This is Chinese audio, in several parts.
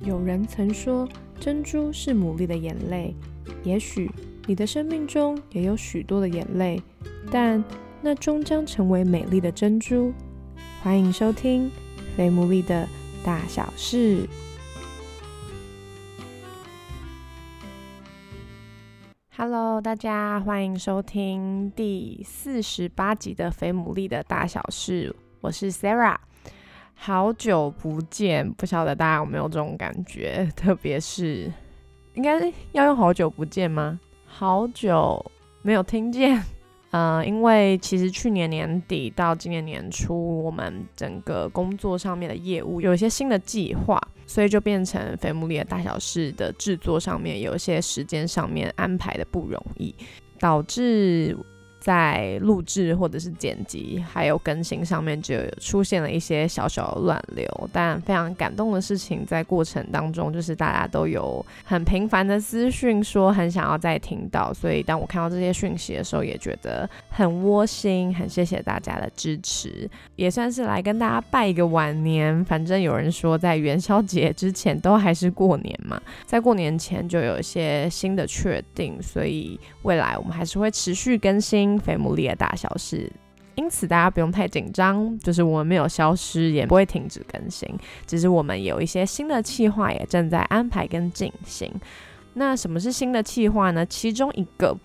有人曾说，珍珠是牡蛎的眼泪。也许你的生命中也有许多的眼泪，但那终将成为美丽的珍珠。欢迎收听《非牡蛎的大小事》。Hello，大家欢迎收听第四十八集的《非牡蛎的大小事》，我是 Sarah。好久不见，不晓得大家有没有这种感觉？特别是，应该要用好久不见吗？好久没有听见。嗯，因为其实去年年底到今年年初，我们整个工作上面的业务有一些新的计划，所以就变成《肥木里的大小事》的制作上面有一些时间上面安排的不容易，导致。在录制或者是剪辑还有更新上面就出现了一些小小的乱流，但非常感动的事情在过程当中，就是大家都有很频繁的私讯说很想要再听到，所以当我看到这些讯息的时候，也觉得很窝心，很谢谢大家的支持，也算是来跟大家拜一个晚年。反正有人说在元宵节之前都还是过年嘛，在过年前就有一些新的确定，所以未来我们还是会持续更新。非牡蛎的大小事，因此大家不用太紧张，就是我们没有消失，也不会停止更新，只是我们有一些新的计划也正在安排跟进行。那什么是新的计划呢？其中一个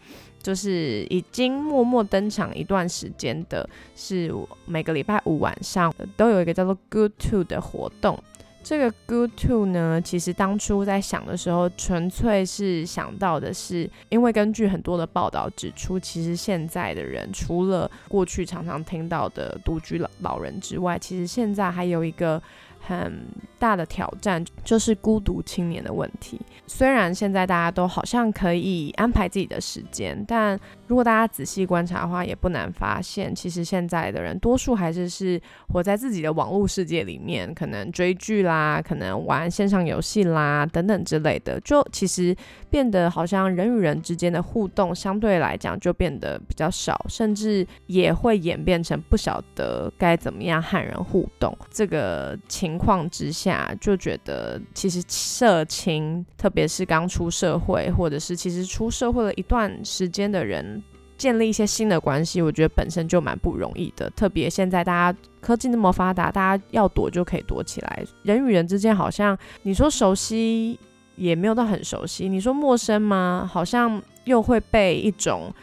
就是已经默默登场一段时间的，是每个礼拜五晚上都有一个叫做 Good To 的活动。这个 good to 呢，其实当初在想的时候，纯粹是想到的是，因为根据很多的报道指出，其实现在的人除了过去常常听到的独居老老人之外，其实现在还有一个。很大的挑战就是孤独青年的问题。虽然现在大家都好像可以安排自己的时间，但如果大家仔细观察的话，也不难发现，其实现在的人多数还是是活在自己的网络世界里面，可能追剧啦，可能玩线上游戏啦等等之类的，就其实变得好像人与人之间的互动相对来讲就变得比较少，甚至也会演变成不晓得该怎么样和人互动这个情。情况之下，就觉得其实社青，特别是刚出社会，或者是其实出社会了一段时间的人，建立一些新的关系，我觉得本身就蛮不容易的。特别现在大家科技那么发达，大家要躲就可以躲起来。人与人之间，好像你说熟悉也没有到很熟悉，你说陌生吗？好像又会被一种。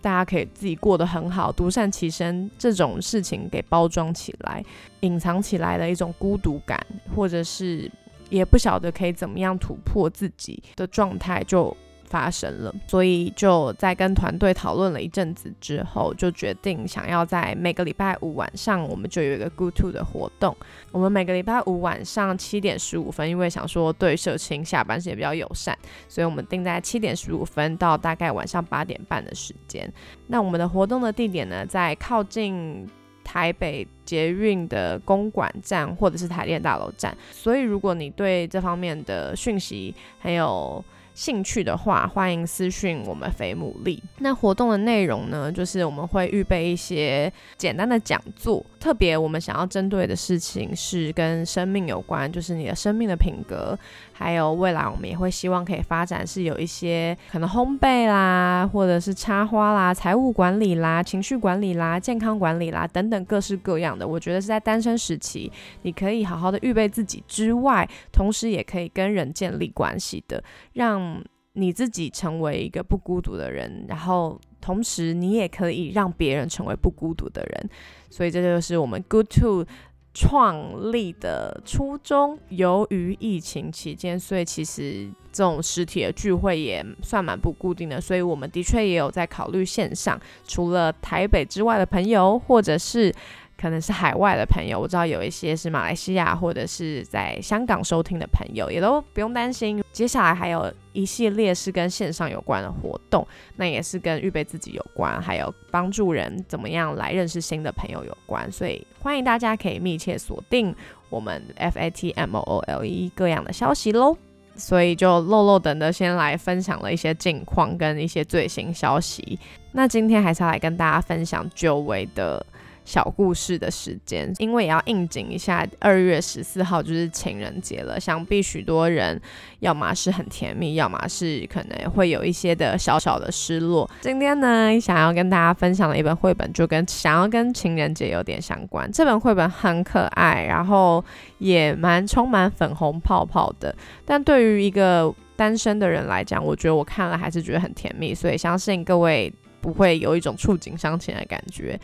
大家可以自己过得很好，独善其身这种事情给包装起来、隐藏起来的一种孤独感，或者是也不晓得可以怎么样突破自己的状态，就。发生了，所以就在跟团队讨论了一阵子之后，就决定想要在每个礼拜五晚上，我们就有一个 Good To 的活动。我们每个礼拜五晚上七点十五分，因为想说对社青下班时间比较友善，所以我们定在七点十五分到大概晚上八点半的时间。那我们的活动的地点呢，在靠近台北捷运的公馆站或者是台电大楼站。所以如果你对这方面的讯息还有兴趣的话，欢迎私讯我们肥牡蛎。那活动的内容呢，就是我们会预备一些简单的讲座，特别我们想要针对的事情是跟生命有关，就是你的生命的品格，还有未来我们也会希望可以发展是有一些可能烘焙啦，或者是插花啦、财务管理啦、情绪管理啦、健康管理啦等等各式各样的。我觉得是在单身时期，你可以好好的预备自己之外，同时也可以跟人建立关系的，让。你自己成为一个不孤独的人，然后同时你也可以让别人成为不孤独的人，所以这就是我们 Good To 创立的初衷。由于疫情期间，所以其实这种实体的聚会也算蛮不固定的，所以我们的确也有在考虑线上，除了台北之外的朋友，或者是。可能是海外的朋友，我知道有一些是马来西亚或者是在香港收听的朋友，也都不用担心。接下来还有一系列是跟线上有关的活动，那也是跟预备自己有关，还有帮助人怎么样来认识新的朋友有关。所以欢迎大家可以密切锁定我们 F A T M O O L E 各样的消息喽。所以就漏漏等的先来分享了一些近况跟一些最新消息。那今天还是要来跟大家分享久违的。小故事的时间，因为也要应景一下二月十四号就是情人节了，想必许多人要么是很甜蜜，要么是可能会有一些的小小的失落。今天呢，想要跟大家分享的一本绘本，就跟想要跟情人节有点相关。这本绘本很可爱，然后也蛮充满粉红泡泡的，但对于一个单身的人来讲，我觉得我看了还是觉得很甜蜜，所以相信各位不会有一种触景伤情的感觉。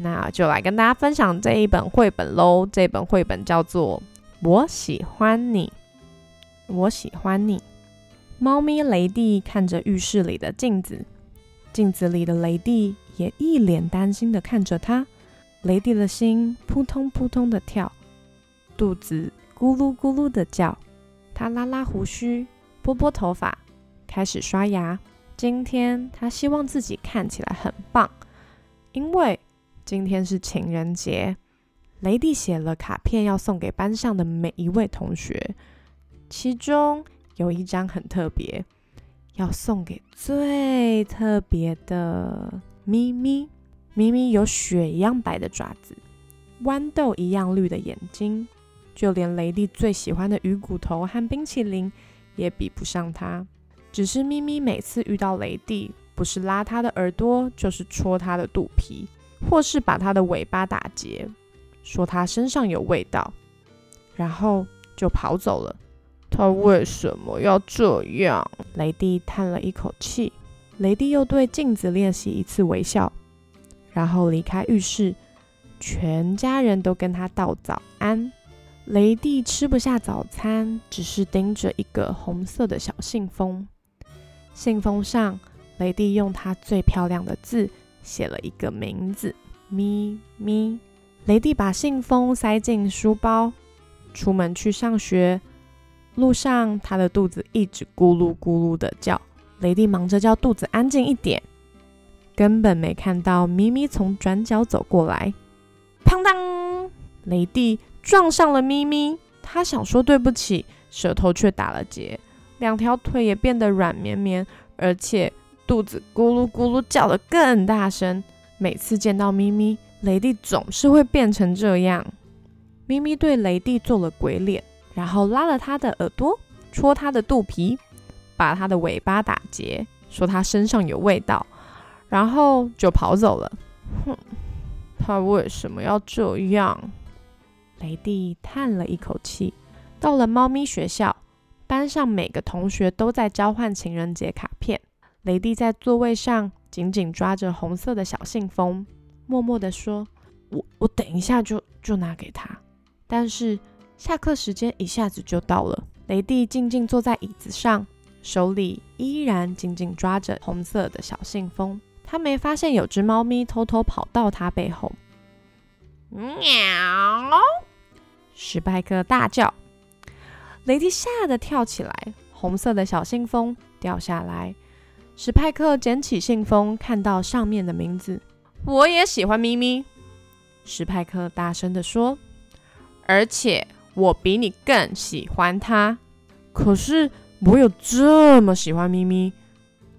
那就来跟大家分享这一本绘本喽。这本绘本叫做《我喜欢你》，我喜欢你。猫咪雷蒂看着浴室里的镜子，镜子里的雷蒂也一脸担心的看着它。雷蒂的心扑通扑通的跳，肚子咕噜咕噜的叫。他拉拉胡须，拨拨头发，开始刷牙。今天他希望自己看起来很棒，因为。今天是情人节，雷蒂写了卡片要送给班上的每一位同学，其中有一张很特别，要送给最特别的咪咪。咪咪有雪一样白的爪子，豌豆一样绿的眼睛，就连雷蒂最喜欢的鱼骨头和冰淇淋也比不上它。只是咪咪每次遇到雷蒂，不是拉他的耳朵，就是戳他的肚皮。或是把它的尾巴打结，说它身上有味道，然后就跑走了。它为什么要这样？雷蒂叹了一口气。雷蒂又对镜子练习一次微笑，然后离开浴室。全家人都跟他道早安。雷蒂吃不下早餐，只是盯着一个红色的小信封。信封上，雷蒂用他最漂亮的字。写了一个名字，咪咪。雷蒂把信封塞进书包，出门去上学。路上，他的肚子一直咕噜咕噜的叫。雷蒂忙着叫肚子安静一点，根本没看到咪咪从转角走过来。砰当！雷蒂撞上了咪咪。他想说对不起，舌头却打了结，两条腿也变得软绵绵，而且。肚子咕噜咕噜叫得更大声。每次见到咪咪，雷蒂总是会变成这样。咪咪对雷蒂做了鬼脸，然后拉了他的耳朵，戳他的肚皮，把他的尾巴打结，说他身上有味道，然后就跑走了。哼，他为什么要这样？雷蒂叹了一口气。到了猫咪学校，班上每个同学都在交换情人节卡片。雷蒂在座位上紧紧抓着红色的小信封，默默地说：“我我等一下就就拿给他。”但是下课时间一下子就到了，雷蒂静静坐在椅子上，手里依然紧紧抓着红色的小信封。他没发现有只猫咪偷偷跑到他背后。喵！史派克大叫，雷蒂吓得跳起来，红色的小信封掉下来。史派克捡起信封，看到上面的名字。我也喜欢咪咪，史派克大声地说。而且我比你更喜欢他。可是我有这么喜欢咪咪？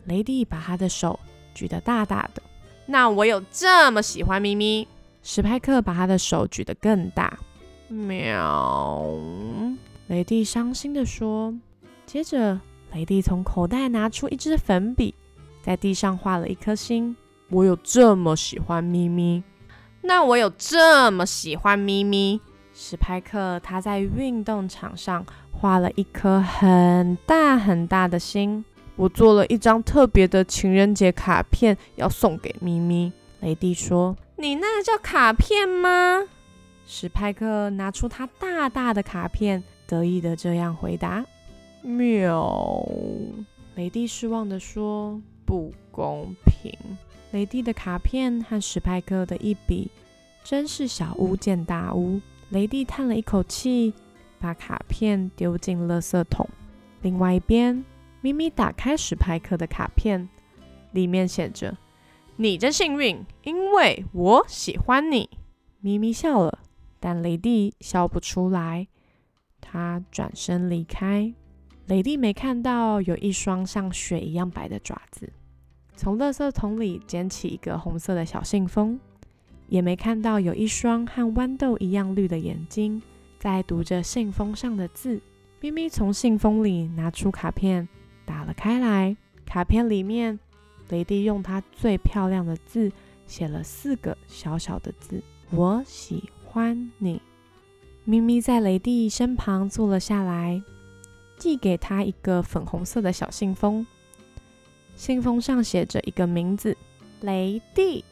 雷蒂把他的手举得大大的。那我有这么喜欢咪咪？史派克把他的手举得更大。喵！雷蒂伤心地说。接着。雷蒂从口袋拿出一支粉笔，在地上画了一颗心。我有这么喜欢咪咪，那我有这么喜欢咪咪。史派克他在运动场上画了一颗很大很大的心。我做了一张特别的情人节卡片，要送给咪咪。雷蒂说：“你那叫卡片吗？”史派克拿出他大大的卡片，得意的这样回答。喵，雷蒂失望地说：“不公平。”雷蒂的卡片和史派克的一比，真是小巫见大巫。雷蒂叹了一口气，把卡片丢进垃圾桶。另外一边，咪咪打开史派克的卡片，里面写着：“你真幸运，因为我喜欢你。”咪咪笑了，但雷蒂笑不出来。他转身离开。雷蒂没看到有一双像雪一样白的爪子，从垃圾桶里捡起一个红色的小信封，也没看到有一双和豌豆一样绿的眼睛，在读着信封上的字。咪咪从信封里拿出卡片，打了开来。卡片里面，雷蒂用他最漂亮的字写了四个小小的字：“我喜欢你。”咪咪在雷蒂身旁坐了下来，寄给他一个粉红色的小信封。信封上写着一个名字：雷蒂。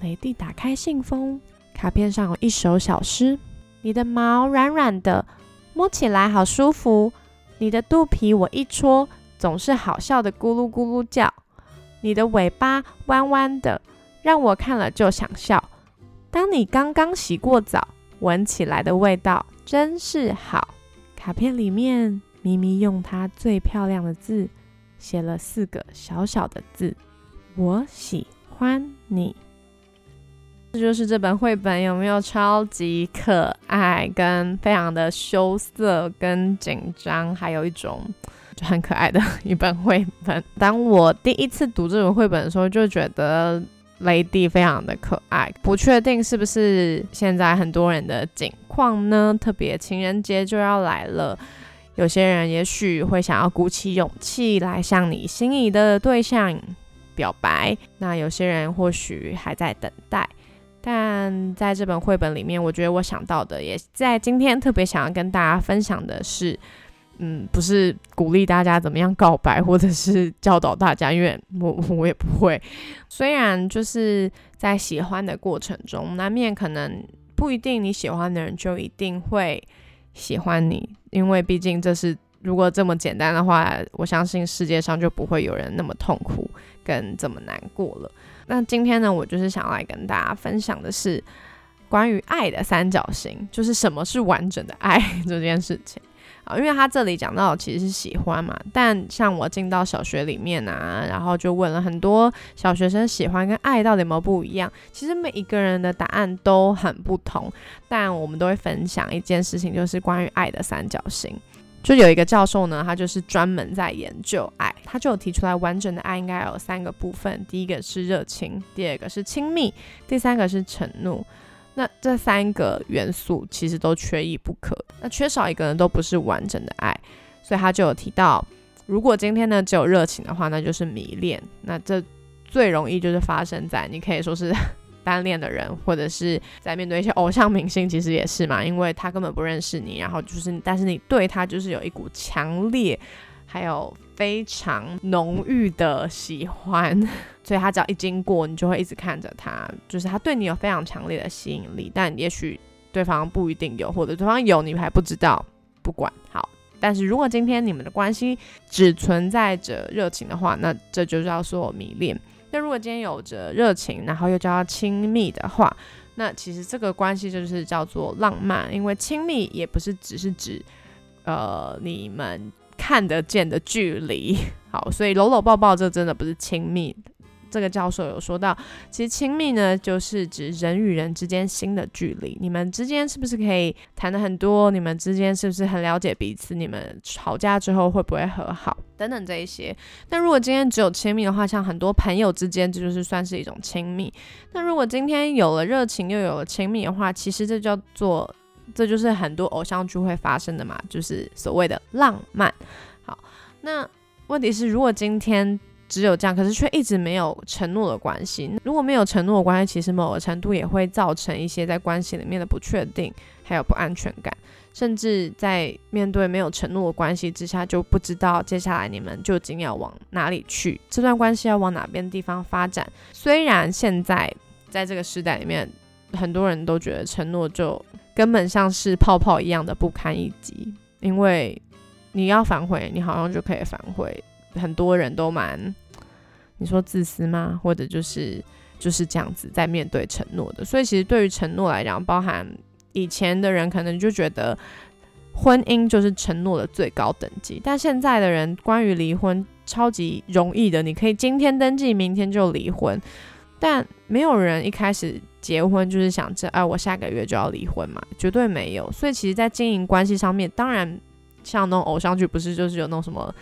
雷蒂打开信封，卡片上有一首小诗：“你的毛软软的，摸起来好舒服。你的肚皮我一戳。”总是好笑的咕噜咕噜叫，你的尾巴弯弯的，让我看了就想笑。当你刚刚洗过澡，闻起来的味道真是好。卡片里面，咪咪用它最漂亮的字写了四个小小的字：我喜欢你。这就是这本绘本有没有超级可爱，跟非常的羞涩跟紧张，还有一种。就很可爱的一本绘本。当我第一次读这本绘本的时候，就觉得雷迪非常的可爱。不确定是不是现在很多人的境况呢？特别情人节就要来了，有些人也许会想要鼓起勇气来向你心仪的对象表白，那有些人或许还在等待。但在这本绘本里面，我觉得我想到的，也在今天特别想要跟大家分享的是。嗯，不是鼓励大家怎么样告白，或者是教导大家，因为我我也不会。虽然就是在喜欢的过程中，难免可能不一定你喜欢的人就一定会喜欢你，因为毕竟这是如果这么简单的话，我相信世界上就不会有人那么痛苦跟这么难过了。那今天呢，我就是想来跟大家分享的是关于爱的三角形，就是什么是完整的爱这件事情。啊，因为他这里讲到其实是喜欢嘛，但像我进到小学里面啊，然后就问了很多小学生，喜欢跟爱到底有没有不一样？其实每一个人的答案都很不同，但我们都会分享一件事情，就是关于爱的三角形。就有一个教授呢，他就是专门在研究爱，他就有提出来，完整的爱应该有三个部分，第一个是热情，第二个是亲密，第三个是承诺。那这三个元素其实都缺一不可，那缺少一个人都不是完整的爱，所以他就有提到，如果今天呢只有热情的话，那就是迷恋。那这最容易就是发生在你可以说是 单恋的人，或者是在面对一些偶像明星，其实也是嘛，因为他根本不认识你，然后就是但是你对他就是有一股强烈。还有非常浓郁的喜欢，所以他只要一经过，你就会一直看着他，就是他对你有非常强烈的吸引力，但也许对方不一定有，或者对方有你还不知道。不管好，但是如果今天你们的关系只存在着热情的话，那这就叫做迷恋。那如果今天有着热情，然后又叫亲密的话，那其实这个关系就是叫做浪漫，因为亲密也不是只是指呃你们。看得见的距离，好，所以搂搂抱抱这真的不是亲密。这个教授有说到，其实亲密呢，就是指人与人之间心的距离。你们之间是不是可以谈的很多？你们之间是不是很了解彼此？你们吵架之后会不会和好？等等这一些。那如果今天只有亲密的话，像很多朋友之间，这就是算是一种亲密。那如果今天有了热情，又有了亲密的话，其实这叫做。这就是很多偶像剧会发生的嘛，就是所谓的浪漫。好，那问题是，如果今天只有这样，可是却一直没有承诺的关系，如果没有承诺的关系，其实某个程度也会造成一些在关系里面的不确定，还有不安全感，甚至在面对没有承诺的关系之下，就不知道接下来你们究竟要往哪里去，这段关系要往哪边地方发展。虽然现在在这个时代里面，很多人都觉得承诺就。根本像是泡泡一样的不堪一击，因为你要反悔，你好像就可以反悔。很多人都蛮，你说自私吗？或者就是就是这样子在面对承诺的。所以其实对于承诺来讲，包含以前的人可能就觉得婚姻就是承诺的最高等级，但现在的人关于离婚超级容易的，你可以今天登记，明天就离婚。但没有人一开始结婚就是想着，哎，我下个月就要离婚嘛，绝对没有。所以其实，在经营关系上面，当然像那种偶像剧，不是就是有那种什么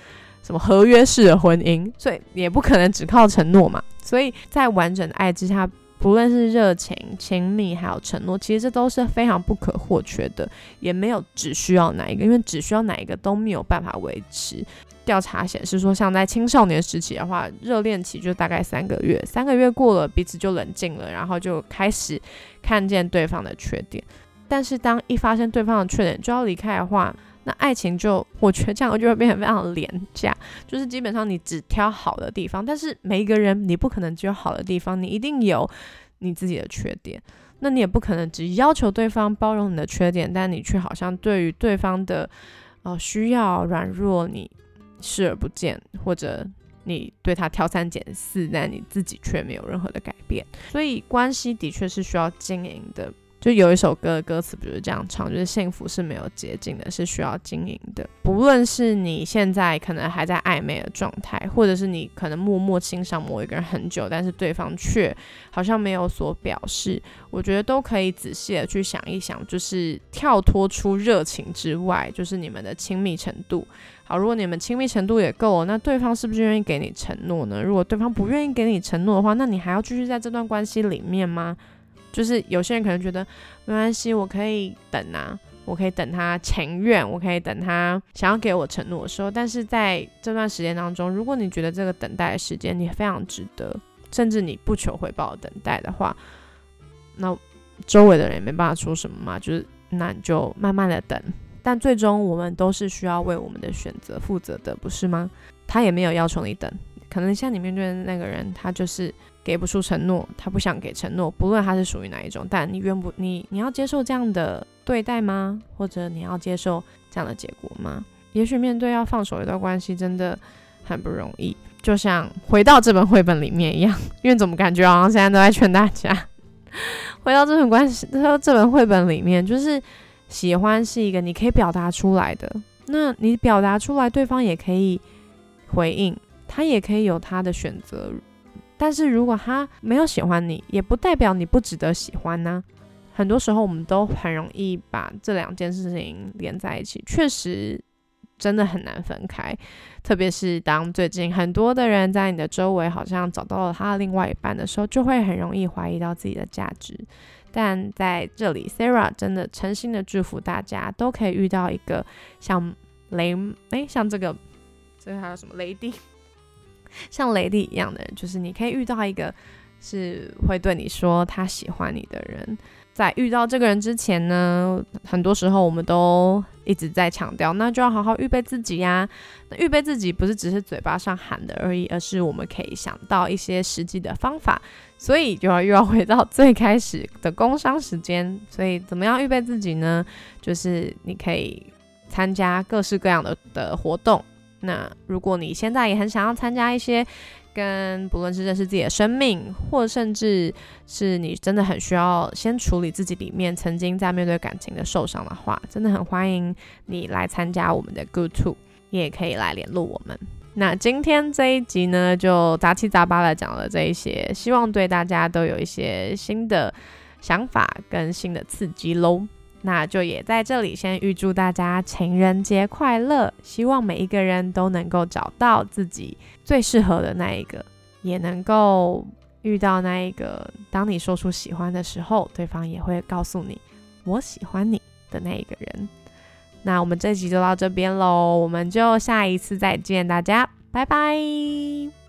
什么合约式的婚姻，所以也不可能只靠承诺嘛。所以在完整的爱之下，不论是热情、亲密，还有承诺，其实这都是非常不可或缺的，也没有只需要哪一个，因为只需要哪一个都没有办法维持。调查显示说，像在青少年时期的话，热恋期就大概三个月，三个月过了，彼此就冷静了，然后就开始看见对方的缺点。但是当一发现对方的缺点就要离开的话，那爱情就我觉得这样就会变得非常廉价，就是基本上你只挑好的地方，但是每一个人你不可能只有好的地方，你一定有你自己的缺点，那你也不可能只要求对方包容你的缺点，但你却好像对于对方的呃需要软弱你视而不见，或者你对他挑三拣四，但你自己却没有任何的改变，所以关系的确是需要经营的。就有一首歌的歌词不就是这样唱，就是幸福是没有捷径的，是需要经营的。不论是你现在可能还在暧昧的状态，或者是你可能默默欣赏某一个人很久，但是对方却好像没有所表示，我觉得都可以仔细的去想一想，就是跳脱出热情之外，就是你们的亲密程度。好，如果你们亲密程度也够了，那对方是不是愿意给你承诺呢？如果对方不愿意给你承诺的话，那你还要继续在这段关系里面吗？就是有些人可能觉得没关系，我可以等啊，我可以等他情愿，我可以等他想要给我承诺的时候。但是在这段时间当中，如果你觉得这个等待的时间你非常值得，甚至你不求回报等待的话，那周围的人也没办法说什么嘛，就是那你就慢慢的等。但最终我们都是需要为我们的选择负责的，不是吗？他也没有要求你等，可能像你面对的那个人，他就是。给不出承诺，他不想给承诺，不论他是属于哪一种，但你愿不你你要接受这样的对待吗？或者你要接受这样的结果吗？也许面对要放手一段关系真的很不容易，就像回到这本绘本里面一样，因为怎么感觉好像现在都在劝大家 回到这本关系，说这本绘本里面，就是喜欢是一个你可以表达出来的，那你表达出来，对方也可以回应，他也可以有他的选择。但是如果他没有喜欢你，也不代表你不值得喜欢呢。很多时候我们都很容易把这两件事情连在一起，确实真的很难分开。特别是当最近很多的人在你的周围好像找到了他的另外一半的时候，就会很容易怀疑到自己的价值。但在这里，Sarah 真的诚心的祝福大家都可以遇到一个像雷诶，像这个这个还有什么雷丁。像雷迪一样的人，就是你可以遇到一个是会对你说他喜欢你的人。在遇到这个人之前呢，很多时候我们都一直在强调，那就要好好预备自己呀。那预备自己不是只是嘴巴上喊的而已，而是我们可以想到一些实际的方法。所以就要又要回到最开始的工商时间。所以怎么样预备自己呢？就是你可以参加各式各样的的活动。那如果你现在也很想要参加一些跟不论是认识自己的生命，或甚至是你真的很需要先处理自己里面曾经在面对感情的受伤的话，真的很欢迎你来参加我们的 Good To，也可以来联络我们。那今天这一集呢，就杂七杂八的讲了这一些，希望对大家都有一些新的想法跟新的刺激喽。那就也在这里先预祝大家情人节快乐！希望每一个人都能够找到自己最适合的那一个，也能够遇到那一个，当你说出喜欢的时候，对方也会告诉你“我喜欢你”的那一个人。那我们这集就到这边喽，我们就下一次再见，大家拜拜。